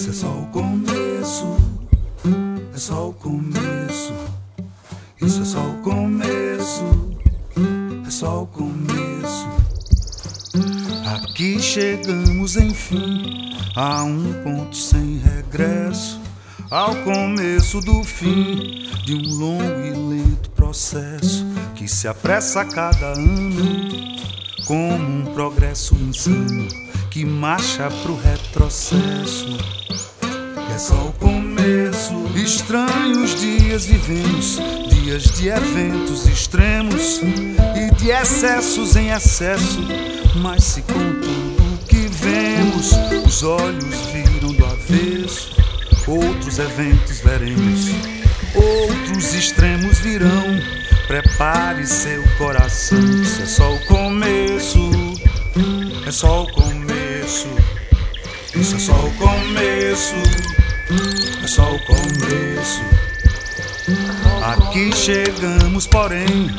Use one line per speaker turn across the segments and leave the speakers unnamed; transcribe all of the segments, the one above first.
Isso é só o começo, é só o começo. Isso é só o começo, é só o começo. Aqui chegamos enfim a um ponto sem regresso, ao começo do fim de um longo e lento processo que se apressa a cada ano, como um progresso insano que marcha pro retrocesso. É só o começo. Estranhos dias vivemos, dias de eventos extremos e de excessos em excesso. Mas se com tudo que vemos, os olhos viram do avesso, outros eventos veremos, outros extremos virão. Prepare seu coração, isso é só o começo. É só o começo. Isso é só o começo. É só o começo. Aqui chegamos, porém,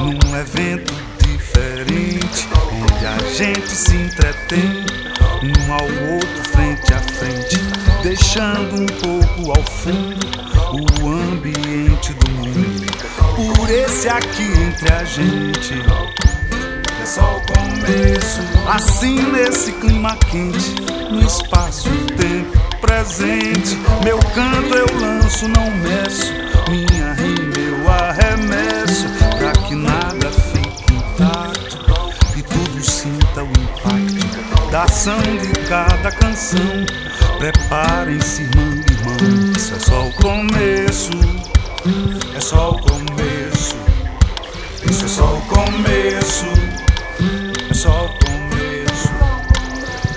num evento diferente, onde a gente se entretém, um ao outro, frente a frente, deixando um pouco ao fundo o ambiente do mundo. Por esse aqui entre a gente é só o começo. Assim nesse clima quente, no espaço-tempo presente, meu canto eu lanço, não meço, minha rima eu arremesso, pra que nada fique intacto e tudo sinta o impacto da ação de cada canção. Preparem-se, irmão e irmão, isso é só o começo, é só o começo, isso é só o começo.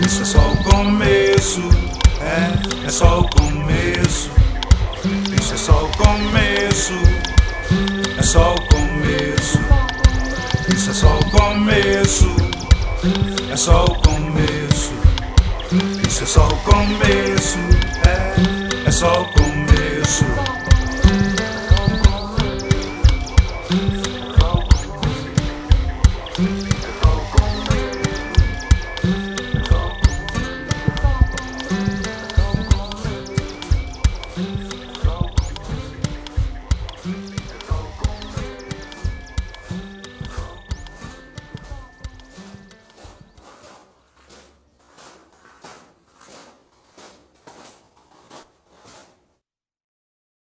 Isso é só o começo. É, é só o começo. Isso é só o começo. É só o começo. Isso é só o começo. É só o começo. Isso é só o começo. É, é só o começo.